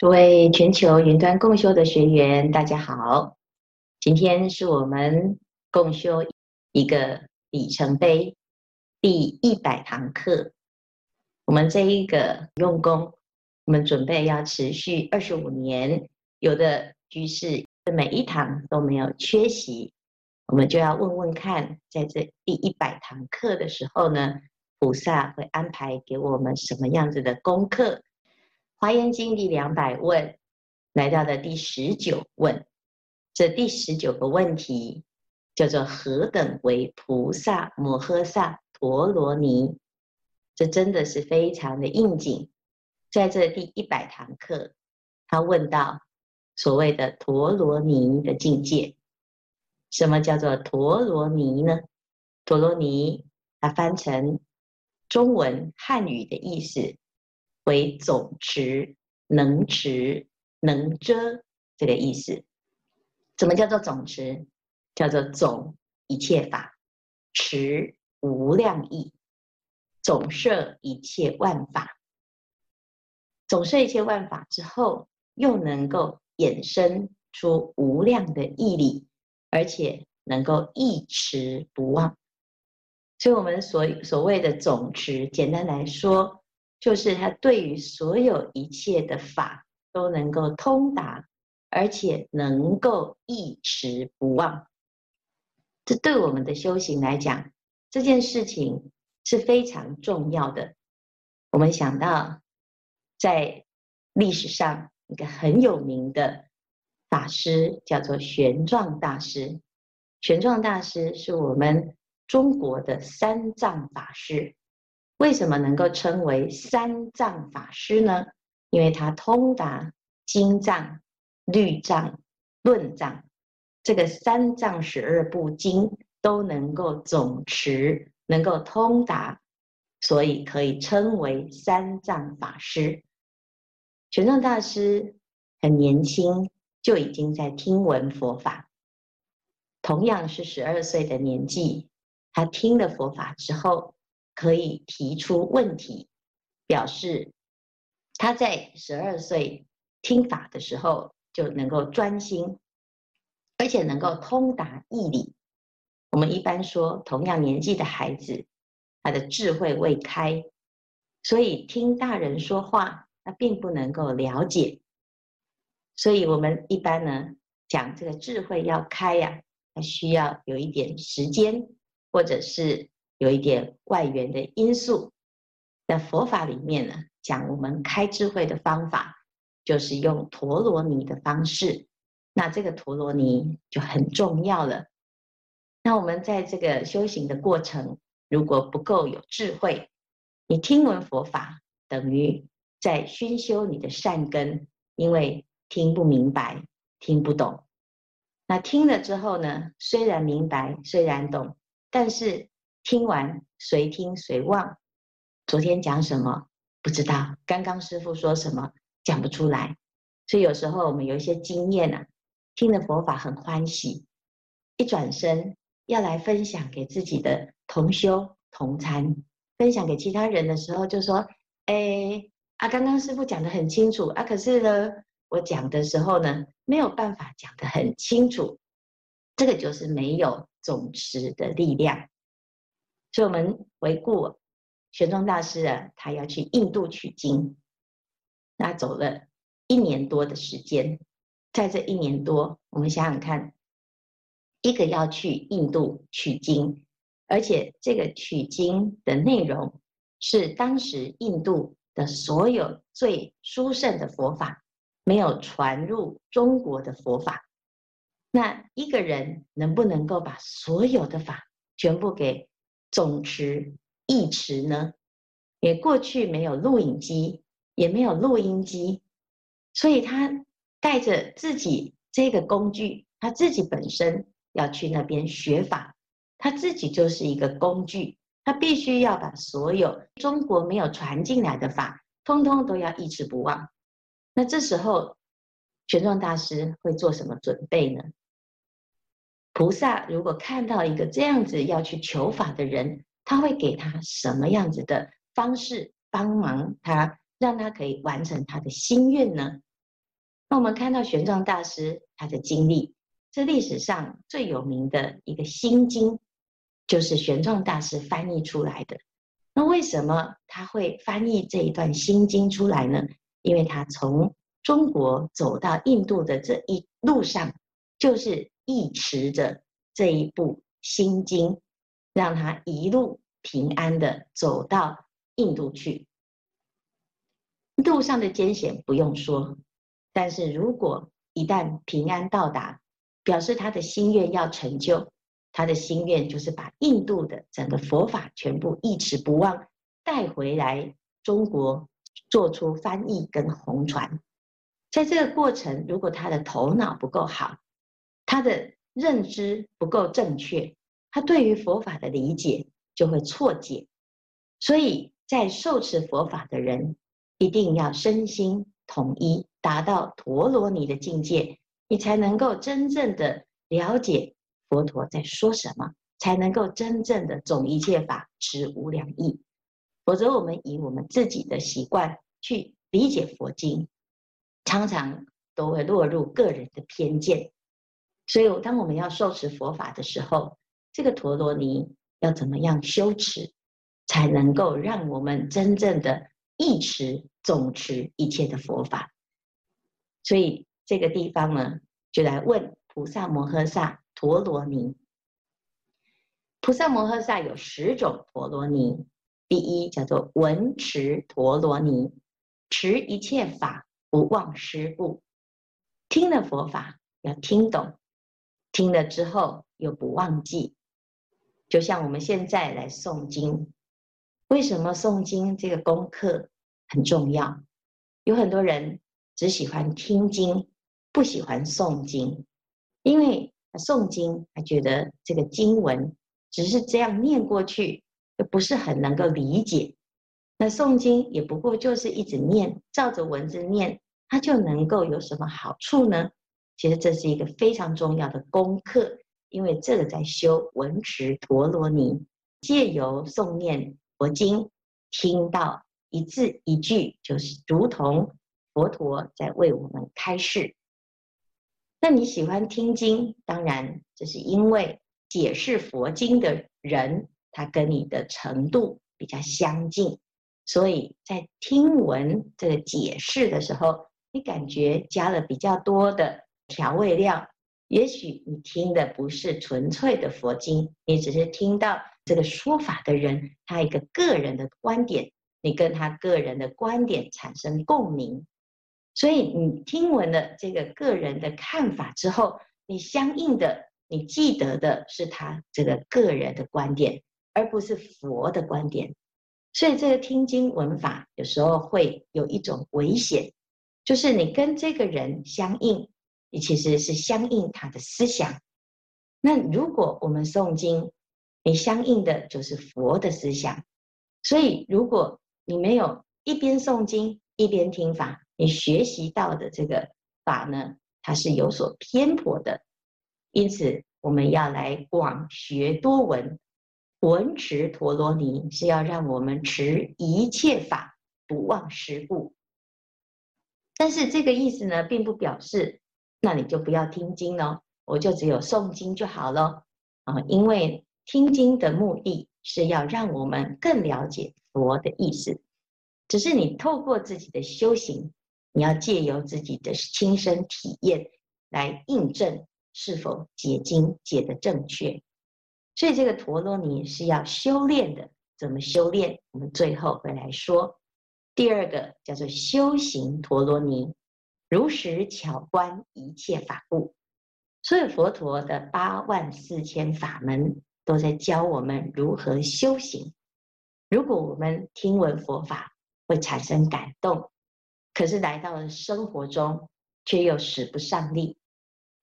各位全球云端共修的学员，大家好！今天是我们共修一个里程碑，第一百堂课。我们这一个用功，我们准备要持续二十五年。有的居士每一堂都没有缺席，我们就要问问看，在这第一百堂课的时候呢，菩萨会安排给我们什么样子的功课？华严经第两百问，来到的第十九问，这第十九个问题叫做何等为菩萨摩诃萨陀罗尼？这真的是非常的应景。在这第一百堂课，他问到所谓的陀罗尼的境界，什么叫做陀罗尼呢？陀罗尼，它翻成中文汉语的意思。为总持、能持、能遮这个意思。怎么叫做总持？叫做总一切法，持无量义，总摄一切万法。总摄一切万法之后，又能够衍生出无量的义理，而且能够一持不忘。所以，我们所所谓的总持，简单来说。就是他对于所有一切的法都能够通达，而且能够一持不忘。这对我们的修行来讲，这件事情是非常重要的。我们想到，在历史上一个很有名的法师叫做玄奘大师。玄奘大师是我们中国的三藏法师。为什么能够称为三藏法师呢？因为他通达经藏、律藏、论藏，这个三藏十二部经都能够总持，能够通达，所以可以称为三藏法师。玄奘大师很年轻就已经在听闻佛法，同样是十二岁的年纪，他听了佛法之后。可以提出问题，表示他在十二岁听法的时候就能够专心，而且能够通达义理。我们一般说，同样年纪的孩子，他的智慧未开，所以听大人说话，他并不能够了解。所以我们一般呢讲这个智慧要开呀，他需要有一点时间，或者是。有一点外缘的因素，在佛法里面呢，讲我们开智慧的方法，就是用陀罗尼的方式。那这个陀罗尼就很重要了。那我们在这个修行的过程，如果不够有智慧，你听闻佛法等于在熏修你的善根，因为听不明白，听不懂。那听了之后呢，虽然明白，虽然懂，但是。听完随听随忘，昨天讲什么？不知道，刚刚师傅说什么？讲不出来，所以有时候我们有一些经验啊，听了佛法很欢喜，一转身要来分享给自己的同修同参，分享给其他人的时候，就说：“哎，啊，刚刚师傅讲得很清楚。啊，可是呢，我讲的时候呢，没有办法讲得很清楚，这个就是没有总持的力量。”所以，我们回顾玄奘大师啊，他要去印度取经，那走了一年多的时间。在这一年多，我们想想看，一个要去印度取经，而且这个取经的内容是当时印度的所有最殊胜的佛法，没有传入中国的佛法。那一个人能不能够把所有的法全部给总持一持呢？也过去没有录影机，也没有录音机，所以他带着自己这个工具，他自己本身要去那边学法，他自己就是一个工具，他必须要把所有中国没有传进来的法，通通都要一直不忘。那这时候，玄奘大师会做什么准备呢？菩萨如果看到一个这样子要去求法的人，他会给他什么样子的方式帮忙他，让他可以完成他的心愿呢？那我们看到玄奘大师他的经历，这历史上最有名的一个心经，就是玄奘大师翻译出来的。那为什么他会翻译这一段心经出来呢？因为他从中国走到印度的这一路上，就是忆持着这一部心经，让他一路平安的走到印度去。路上的艰险不用说，但是如果一旦平安到达，表示他的心愿要成就。他的心愿就是把印度的整个佛法全部忆持不忘带回来中国，做出翻译跟红传。在这个过程，如果他的头脑不够好，他的认知不够正确，他对于佛法的理解就会错解。所以在受持佛法的人，一定要身心统一，达到陀罗尼的境界，你才能够真正的了解。佛陀在说什么，才能够真正的总一切法持无量义？否则，我们以我们自己的习惯去理解佛经，常常都会落入个人的偏见。所以，当我们要受持佛法的时候，这个陀罗尼要怎么样修持，才能够让我们真正的忆持总持一切的佛法？所以，这个地方呢，就来问菩萨摩诃萨。陀罗尼，菩萨摩诃萨有十种陀罗尼。第一叫做闻持陀罗尼，持一切法不忘失故。听了佛法要听懂，听了之后又不忘记。就像我们现在来诵经，为什么诵经这个功课很重要？有很多人只喜欢听经，不喜欢诵经，因为。诵经，他觉得这个经文只是这样念过去，又不是很能够理解。那诵经也不过就是一直念，照着文字念，它就能够有什么好处呢？其实这是一个非常重要的功课，因为这个在修文持陀罗尼，借由诵念佛经，听到一字一句，就是如同佛陀在为我们开示。那你喜欢听经，当然这是因为解释佛经的人，他跟你的程度比较相近，所以在听闻这个解释的时候，你感觉加了比较多的调味料。也许你听的不是纯粹的佛经，你只是听到这个说法的人他一个个人的观点，你跟他个人的观点产生共鸣。所以你听闻了这个个人的看法之后，你相应的，你记得的是他这个个人的观点，而不是佛的观点。所以这个听经闻法有时候会有一种危险，就是你跟这个人相应，你其实是相应他的思想。那如果我们诵经，你相应的就是佛的思想。所以如果你没有一边诵经一边听法，你学习到的这个法呢，它是有所偏颇的，因此我们要来广学多闻，闻持陀罗尼是要让我们持一切法不忘失故。但是这个意思呢，并不表示那你就不要听经喽，我就只有诵经就好了啊，因为听经的目的是要让我们更了解佛的意思，只是你透过自己的修行。你要借由自己的亲身体验来印证是否解经解得正确，所以这个陀罗尼是要修炼的。怎么修炼？我们最后会来说。第二个叫做修行陀罗尼，如实巧观一切法故。所以佛陀的八万四千法门都在教我们如何修行。如果我们听闻佛法，会产生感动。可是来到了生活中，却又使不上力，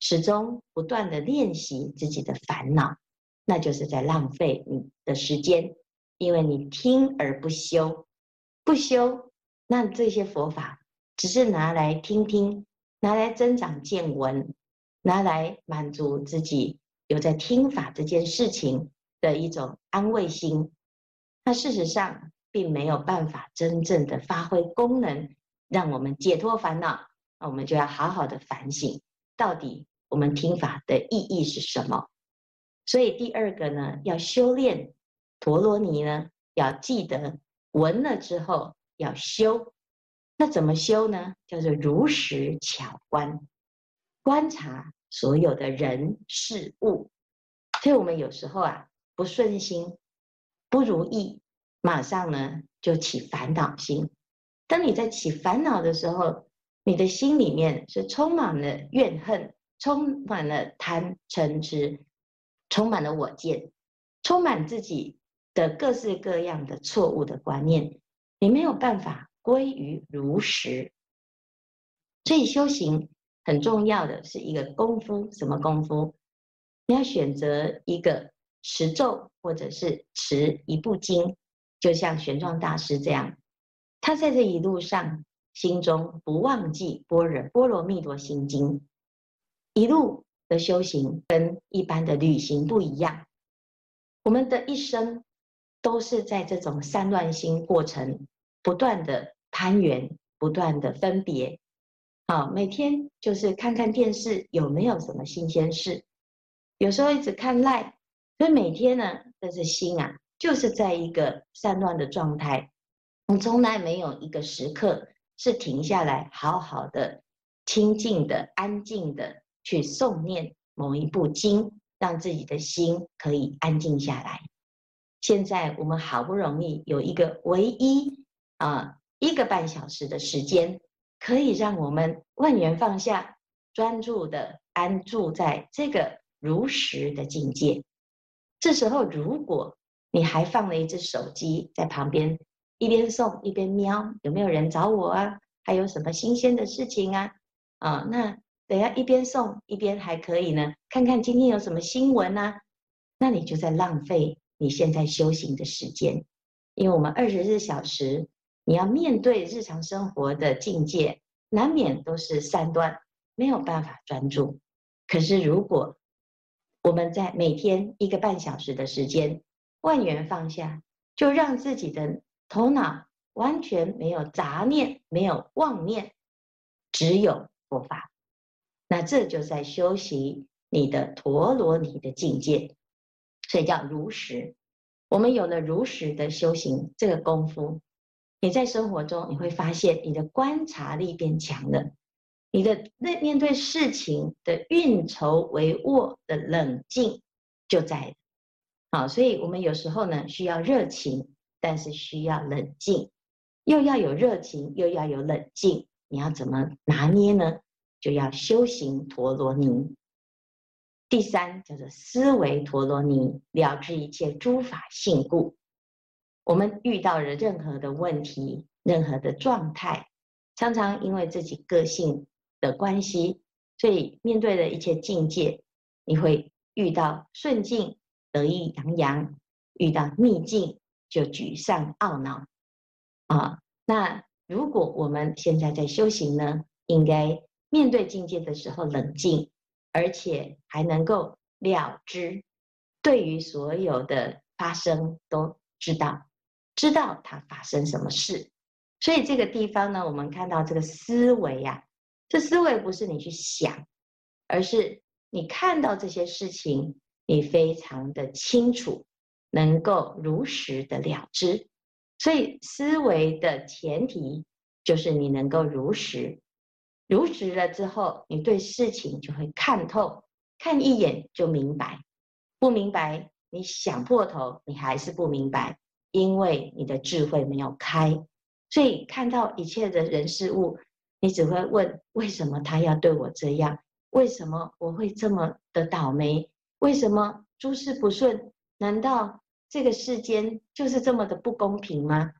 始终不断的练习自己的烦恼，那就是在浪费你的时间，因为你听而不修，不修，那这些佛法只是拿来听听，拿来增长见闻，拿来满足自己有在听法这件事情的一种安慰心，那事实上并没有办法真正的发挥功能。让我们解脱烦恼，那我们就要好好的反省，到底我们听法的意义是什么？所以第二个呢，要修炼陀罗尼呢，要记得闻了之后要修。那怎么修呢？叫做如实巧观，观察所有的人事物。所以我们有时候啊，不顺心、不如意，马上呢就起烦恼心。当你在起烦恼的时候，你的心里面是充满了怨恨，充满了贪嗔痴，充满了我见，充满自己的各式各样的错误的观念，你没有办法归于如实。所以修行很重要的是一个功夫，什么功夫？你要选择一个持咒，或者是持一部经，就像玄奘大师这样，他在这一路上。心中不忘记般若波罗蜜多心经，一路的修行跟一般的旅行不一样。我们的一生都是在这种散乱心过程，不断的攀缘，不断的分别。啊，每天就是看看电视有没有什么新鲜事，有时候一直看赖，所以每天呢，这是心啊，就是在一个散乱的状态，你从来没有一个时刻。是停下来，好好的、清静的、安静的去诵念某一部经，让自己的心可以安静下来。现在我们好不容易有一个唯一啊一个半小时的时间，可以让我们万缘放下，专注的安住在这个如实的境界。这时候，如果你还放了一只手机在旁边。一边送一边瞄，有没有人找我啊？还有什么新鲜的事情啊？啊，那等下一边送一边还可以呢，看看今天有什么新闻啊？那你就在浪费你现在修行的时间，因为我们二十四小时你要面对日常生活的境界，难免都是三端，没有办法专注。可是如果我们在每天一个半小时的时间，万缘放下，就让自己的。头脑完全没有杂念，没有妄念，只有佛法。那这就在修习你的陀罗尼的境界，所以叫如实。我们有了如实的修行这个功夫，你在生活中你会发现你的观察力变强了，你的那面对事情的运筹帷幄的冷静就在。好，所以我们有时候呢需要热情。但是需要冷静，又要有热情，又要有冷静，你要怎么拿捏呢？就要修行陀罗尼。第三叫做思维陀罗尼，了知一切诸法性故。我们遇到了任何的问题、任何的状态，常常因为自己个性的关系，所以面对的一切境界，你会遇到顺境得意洋洋，遇到逆境。就沮丧懊恼啊！那如果我们现在在修行呢，应该面对境界的时候冷静，而且还能够了知，对于所有的发生都知道，知道它发生什么事。所以这个地方呢，我们看到这个思维啊，这思维不是你去想，而是你看到这些事情，你非常的清楚。能够如实的了知，所以思维的前提就是你能够如实，如实了之后，你对事情就会看透，看一眼就明白。不明白，你想破头，你还是不明白，因为你的智慧没有开。所以看到一切的人事物，你只会问：为什么他要对我这样？为什么我会这么的倒霉？为什么诸事不顺？难道？这个世间就是这么的不公平吗？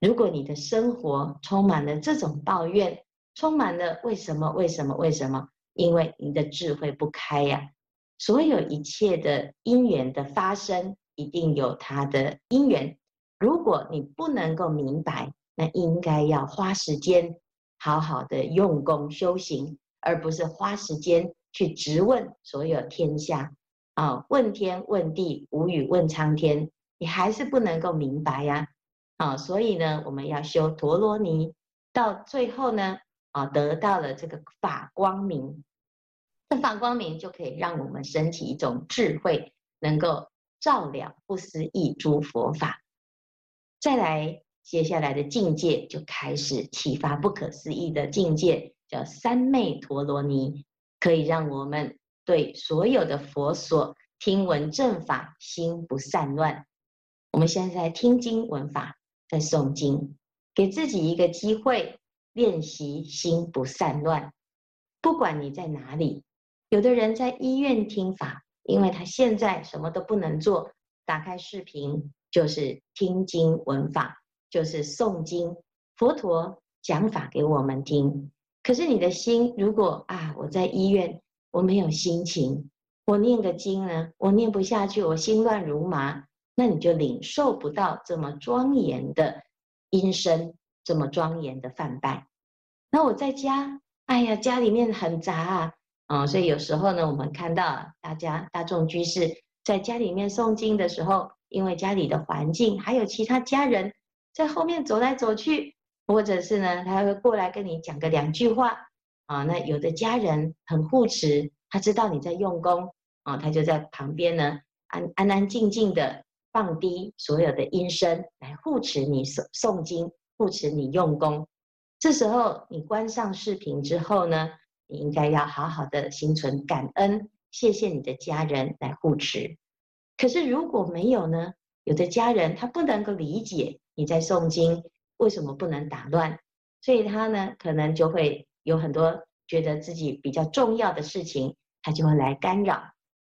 如果你的生活充满了这种抱怨，充满了为什么为什么为什么？因为你的智慧不开呀、所有一切的因缘的发生，一定有它的因缘。如果你不能够明白，那应该要花时间好好的用功修行，而不是花时间去质问所有天下。啊，问天问地，无语问苍天，你还是不能够明白呀！啊，所以呢，我们要修陀罗尼，到最后呢，啊，得到了这个法光明。这法光明就可以让我们升起一种智慧，能够照亮不思议诸佛法。再来，接下来的境界就开始启发不可思议的境界，叫三昧陀罗尼，可以让我们对所有的佛所听闻正法心不散乱。我们现在听经闻法，在诵经，给自己一个机会练习心不散乱。不管你在哪里。有的人在医院听法，因为他现在什么都不能做，打开视频就是听经闻法，就是诵经，佛陀讲法给我们听。可是你的心，如果啊，我在医院，我没有心情，我念个经呢，我念不下去，我心乱如麻，那你就领受不到这么庄严的音声，这么庄严的梵呗。那我在家，哎呀，家里面很杂啊。啊、哦，所以有时候呢，我们看到大家大众居士在家里面诵经的时候，因为家里的环境还有其他家人在后面走来走去，或者是呢，他会过来跟你讲个两句话啊。那有的家人很护持，他知道你在用功啊，他就在旁边呢，安安安静静的放低所有的音声来护持你诵诵经，护持你用功。这时候你关上视频之后呢，你应该要好好的心存感恩，谢谢你的家人来护持。可是如果没有呢？有的家人他不能够理解你在诵经，为什么不能打乱？所以他呢，可能就会有很多觉得自己比较重要的事情，他就会来干扰。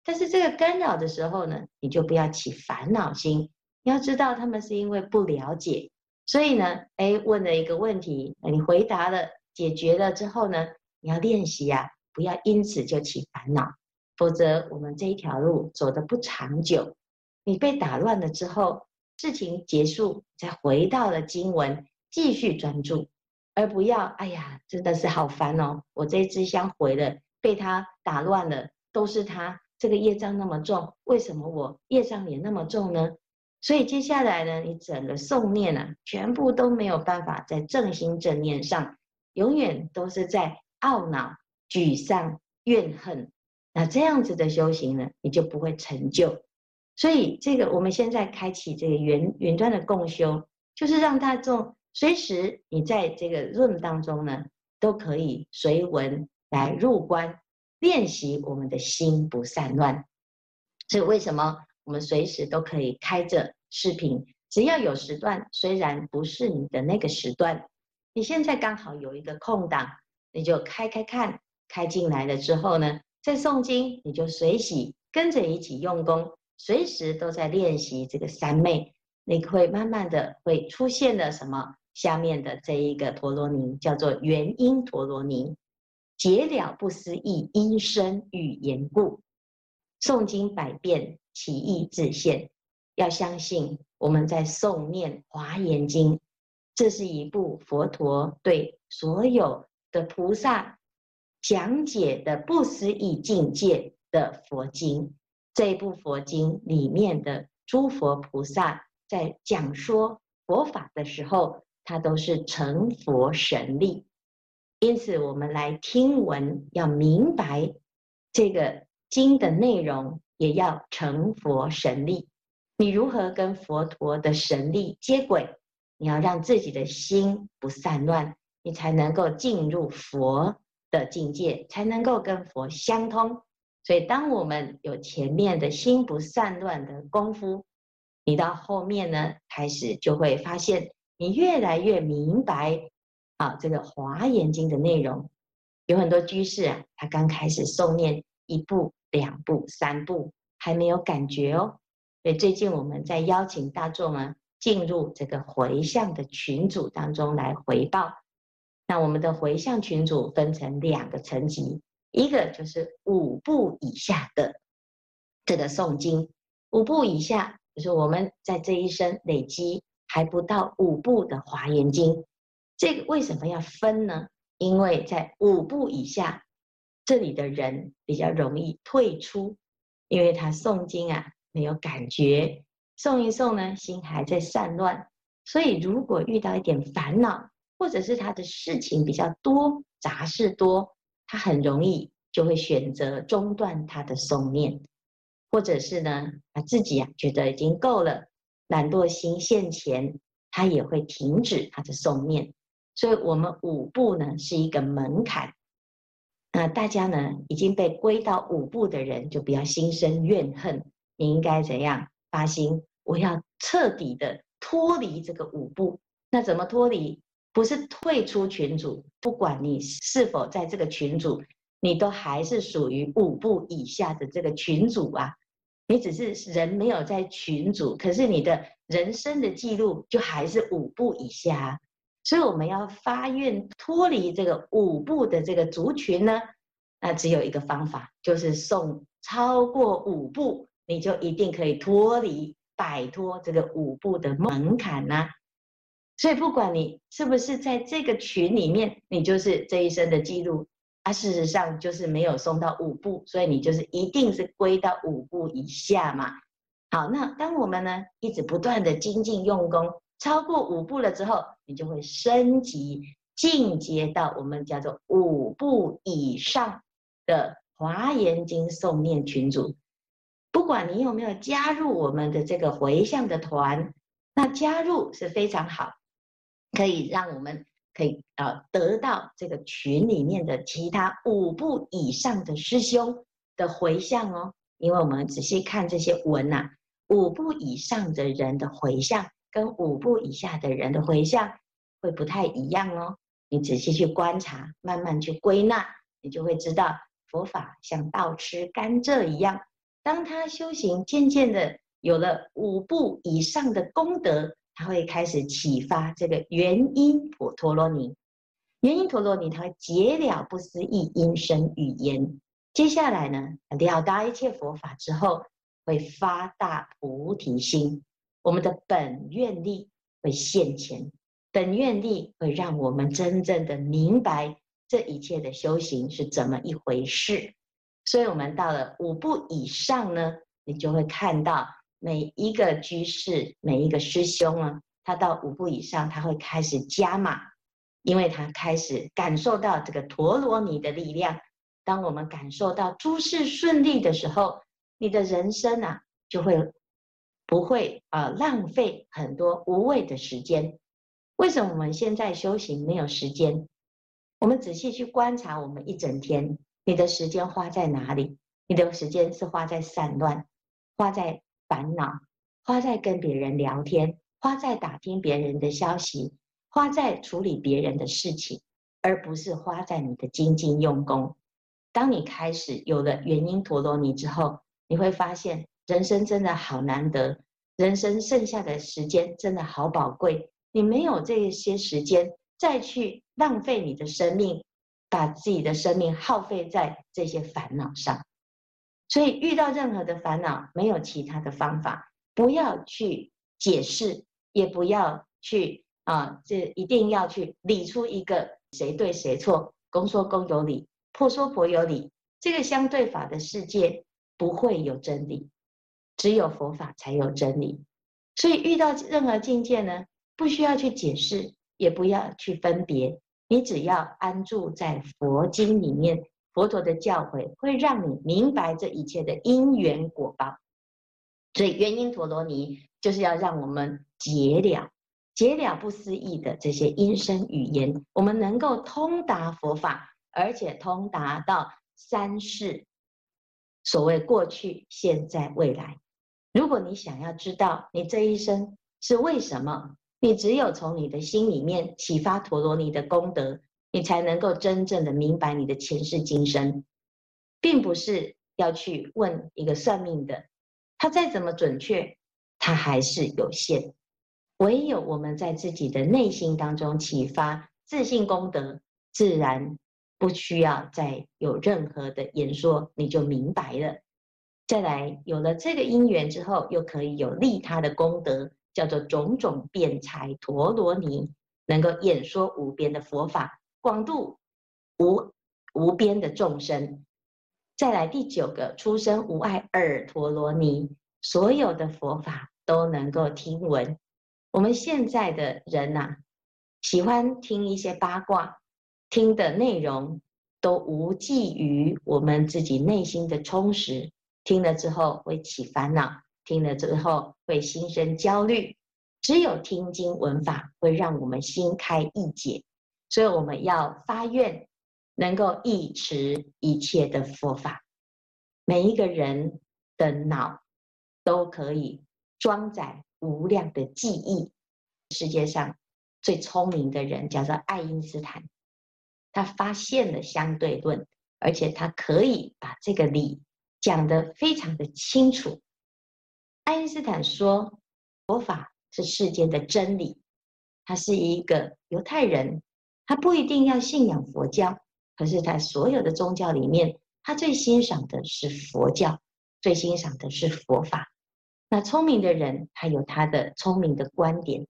但是这个干扰的时候呢，你就不要起烦恼心。你要知道他们是因为不了解，所以呢，哎，问了一个问题，你回答了，解决了之后呢？你要练习呀，不要因此就起烦恼，否则我们这一条路走得不长久。你被打乱了之后，事情结束，再回到了经文，继续专注，而不要哎呀，真的是好烦哦！我这支香毁了，被他打乱了，都是他这个业障那么重，为什么我业障也那么重呢？所以接下来呢，你整个诵念啊，全部都没有办法在正心正念上，永远都是在。懊恼、沮丧、怨恨，那这样子的修行呢，你就不会成就。所以，这个我们现在开启这个云云端的共修，就是让大众随时你在这个 room 当中呢，都可以随文来入观练习我们的心不散乱。所以，为什么我们随时都可以开着视频？只要有时段，虽然不是你的那个时段，你现在刚好有一个空档。你就开开看，开进来了之后呢，在诵经，你就随喜跟着一起用功，随时都在练习这个三昧，你会慢慢的会出现了什么？下面的这一个陀罗尼叫做元音陀罗尼，解了不思议音声语言故，诵经百遍，其义自现。要相信我们在诵念华严经，这是一部佛陀对所有。的菩萨讲解的不思议境界的佛经，这部佛经里面的诸佛菩萨在讲说佛法的时候，他都是成佛神力。因此，我们来听闻，要明白这个经的内容，也要成佛神力。你如何跟佛陀的神力接轨？你要让自己的心不散乱。你才能够进入佛的境界，才能够跟佛相通。所以，当我们有前面的心不散乱的功夫，你到后面呢，开始就会发现，你越来越明白啊，这个《华严经》的内容。有很多居士啊，他刚开始诵念一步、两步、三步，还没有感觉哦。所以最近我们在邀请大众啊，进入这个回向的群组当中来回报。那我们的回向群组分成两个层级，一个就是五步以下的这个诵经，五步以下就是我们在这一生累积还不到五步的华严经。这个为什么要分呢？因为在五步以下，这里的人比较容易退出，因为他诵经啊没有感觉，诵一诵呢心还在散乱，所以如果遇到一点烦恼。或者是他的事情比较多，杂事多，他很容易就会选择中断他的诵念，或者是呢，他自己啊觉得已经够了，懒惰心现前，他也会停止他的诵念。所以，我们五步呢是一个门槛。那大家呢已经被归到五步的人，就不要心生怨恨。你应该怎样发心？我要彻底的脱离这个五步。那怎么脱离？不是退出群组，不管你是否在这个群组，你都还是属于五步以下的这个群组啊。你只是人没有在群组，可是你的人生的记录就还是五步以下。所以我们要发愿脱离这个五步的这个族群呢，那只有一个方法，就是送超过五步，你就一定可以脱离、摆脱这个五步的门槛呐。所以不管你是不是在这个群里面，你就是这一生的记录，啊，事实上就是没有送到五步，所以你就是一定是归到五步以下嘛。好，那当我们呢一直不断的精进用功。超过五步了之后，你就会升级进阶到我们叫做五步以上的华严经诵念群组。不管你有没有加入我们的这个回向的团，那加入是非常好，可以让我们可以呃得到这个群里面的其他五部以上的师兄的回向哦。因为我们仔细看这些文呐、啊，五部以上的人的回向。跟五部以下的人的回向会不太一样哦。你仔细去观察，慢慢去归纳，你就会知道佛法像倒吃甘蔗一样。当他修行渐渐的有了五步以上的功德，他会开始启发这个原因陀陀罗尼。原因陀罗尼，他会解了不思议音声语言。接下来呢，了达一切佛法之后，会发大菩提心。我们的本愿力会现前，本愿力会让我们真正的明白这一切的修行是怎么一回事。所以，我们到了五步以上呢，你就会看到每一个居士、每一个师兄啊，他到五部以上，他会开始加码，因为他开始感受到这个陀罗尼的力量。当我们感受到诸事顺利的时候，你的人生啊，就会。不会啊，浪费很多无谓的时间。为什么我们现在修行没有时间？我们仔细去观察，我们一整天，你的时间花在哪里？你的时间是花在散乱，花在烦恼，花在跟别人聊天，花在打听别人的消息，花在处理别人的事情，而不是花在你的精进用功。当你开始有了原因陀罗尼之后，你会发现。人生真的好难得，人生剩下的时间真的好宝贵。你没有这些时间再去浪费你的生命，把自己的生命耗费在这些烦恼上。所以遇到任何的烦恼，没有其他的方法，不要去解释，也不要去啊，这一定要去理出一个谁对谁错，公说公有理，婆说婆有理。这个相对法的世界不会有真理。只有佛法才有真理，所以遇到任何境界呢，不需要去解释，也不要去分别，你只要安住在佛经里面，佛陀的教诲会让你明白这一切的因缘果报。所以原因陀罗尼就是要让我们解了解了不思议的这些音声语言，我们能够通达佛法，而且通达到三世，所谓过去、现在、未来。如果你想要知道你这一生是为什么，你只有从你的心里面启发陀罗尼的功德，你才能够真正的明白你的前世今生，并不是要去问一个算命的，他再怎么准确，他还是有限。唯有我们在自己的内心当中启发自信功德，自然不需要再有任何的言说，你就明白了。再来，有了这个因缘之后，又可以有利他的功德，叫做种种辩才陀罗尼，能够演说无边的佛法，广度无无边的众生。再来第九个，出生无碍耳陀罗尼，所有的佛法都能够听闻。我们现在的人呐、啊，喜欢听一些八卦，听的内容都无济于我们自己内心的充实。听了之后会起烦恼，听了之后会心生焦虑。只有听经闻法会让我们心开意解，所以我们要发愿，能够忆持一切的佛法。每一个人的脑都可以装载无量的记忆。世界上最聪明的人叫做爱因斯坦，他发现了相对论，而且他可以把这个理讲得非常的清楚。爱因斯坦说，佛法。是世间的真理，他是一个犹太人，他不一定要信仰佛教，可是他所有的宗教里面，他最欣赏的是佛教，最欣赏的是佛法。那聪明的人，他有他的聪明的观点。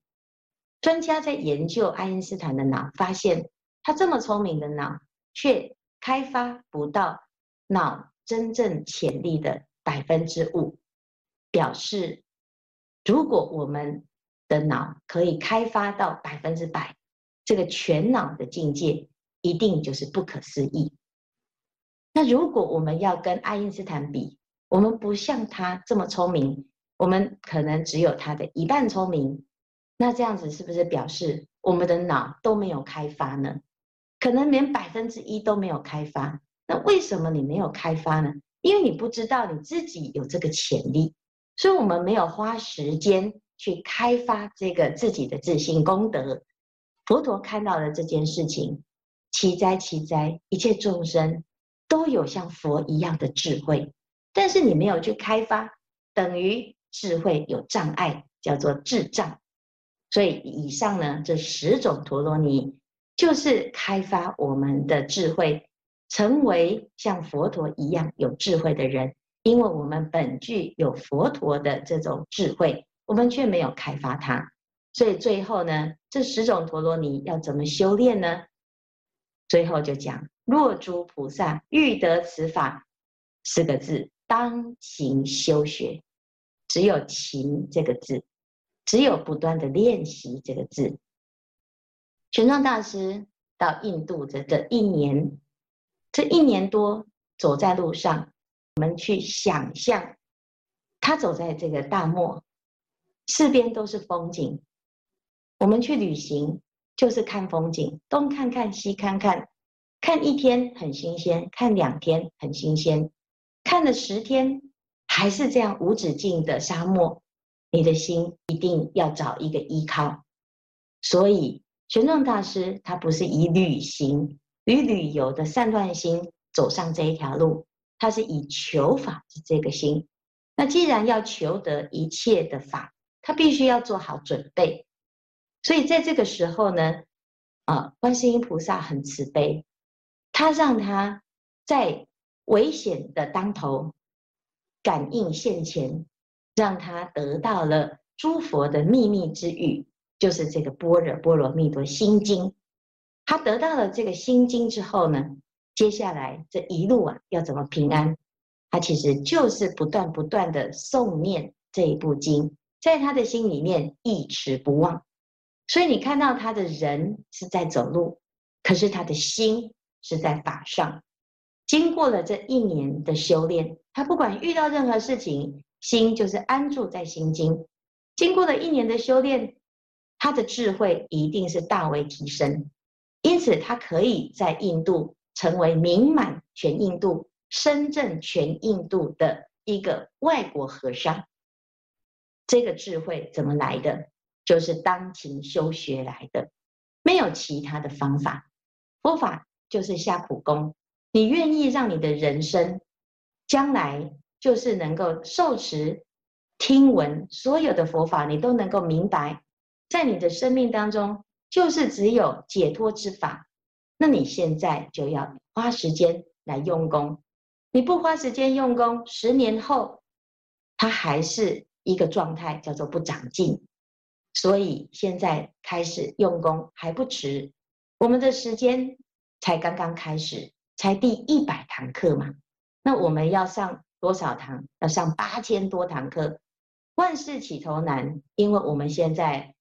专家在研究爱因斯坦的脑，发现他这么聪明的脑，却开发不到脑真正潜力的百分之五，表示如果我们的脑可以开发到百分之百，这个全脑的境界一定就是不可思议。那如果我们要跟爱因斯坦比，我们不像他这么聪明，我们可能只有他的一半聪明。那这样子是不是表示我们的脑都没有开发呢？可能连百分之一都没有开发。那为什么你没有开发呢？因为你不知道你自己有这个潜力，所以我们没有花时间。去开发这个自己的自信功德，佛陀看到了这件事情，奇哉奇哉！一切众生都有像佛一样的智慧，但是你没有去开发，等于智慧有障碍，叫做智障。所以以上呢，这十种陀罗尼就是开发我们的智慧，成为像佛陀一样有智慧的人，因为我们本具有佛陀的这种智慧。我们却没有开发它，所以最后呢，这十种陀罗尼要怎么修炼呢？最后就讲：若诸菩萨欲得此法，四个字，当勤修学。只有勤这个字，只有不断的练习这个字。玄奘大师到印度的这一年，这一年多走在路上，我们去想象他走在这个大漠。四边都是风景，我们去旅行就是看风景，东看看西看看，看一天很新鲜，看两天很新鲜，看了十天还是这样无止境的沙漠，你的心一定要找一个依靠。所以玄奘大师他不是以旅行与旅游的散乱心走上这一条路，他是以求法的这个心。那既然要求得一切的法，他必须要做好准备，所以在这个时候呢，啊，观世音菩萨很慈悲，他让他在危险的当头感应现前，让他得到了诸佛的秘密之语，就是这个《般若波罗蜜多心经》。他得到了这个心经之后呢，接下来这一路啊要怎么平安？他其实就是不断不断的诵念这一部经。在他的心里面一直不忘，所以你看到他的人是在走路，可是他的心是在法上。经过了这一年的修炼，他不管遇到任何事情，心就是安住在心经。经过了一年的修炼，他的智慧一定是大为提升，因此他可以在印度成为名满全印度、深圳全印度的一个外国和尚。这个智慧怎么来的？就是当勤修学来的，没有其他的方法。佛法就是下苦功，你愿意让你的人生将来就是能够受持、听闻所有的佛法，你都能够明白，在你的生命当中就是只有解脱之法。那你现在就要花时间来用功，你不花时间用功，十年后它还是。一个状态叫做不长进，所以现在开始用功还不迟。我们的时间才刚刚开始，才第一百堂课嘛。那我们要上多少堂？要上八千多堂课。万事起头难，因为我们现在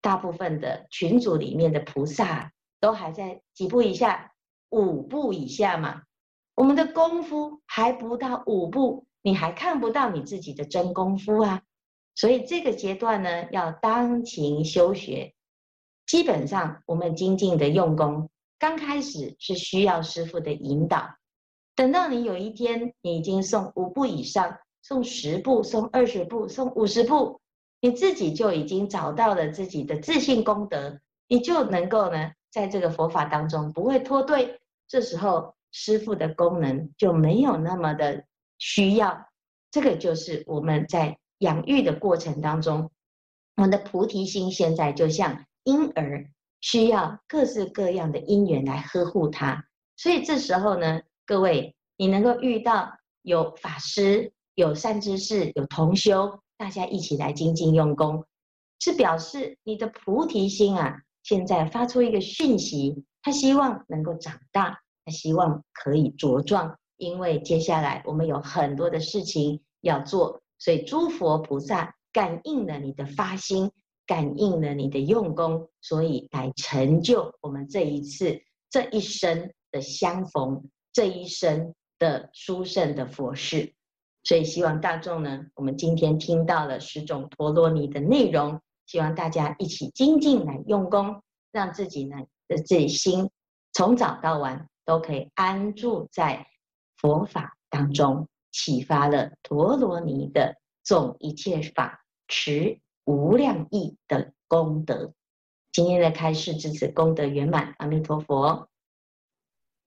大部分的群组里面的菩萨都还在几步以下，五步以下嘛。我们的功夫还不到五步，你还看不到你自己的真功夫啊。所以这个阶段呢，要当勤修学。基本上，我们精进的用功，刚开始是需要师傅的引导。等到你有一天，你已经诵五部以上，诵十部，诵二十部，诵五十部，你自己就已经找到了自己的自信功德，你就能够呢，在这个佛法当中不会脱队。这时候，师傅的功能就没有那么的需要。这个就是我们在养育的过程当中，我们的菩提心现在就像婴儿，需要各式各样的因缘来呵护他。所以这时候呢。各位，你能够遇到有法师、有善知识、有同修，大家一起来精进用功，是表示你的菩提心啊，现在发出一个讯息，他希望能够长大，他希望可以茁壮，因为接下来我们有很多的事情要做，所以诸佛菩萨感应了你的发心，感应了你的用功，所以来成就我们这一次这一生的相逢。这一生的殊胜的佛事，所以希望大众呢，我们今天听到了十种陀罗尼的内容，希望大家一起精进来用功，让自己呢的自己心从早到晚都可以安住在佛法当中，启发了陀罗尼的总一切法持无量意的功德。今天的开示至此功德圆满，阿弥陀佛。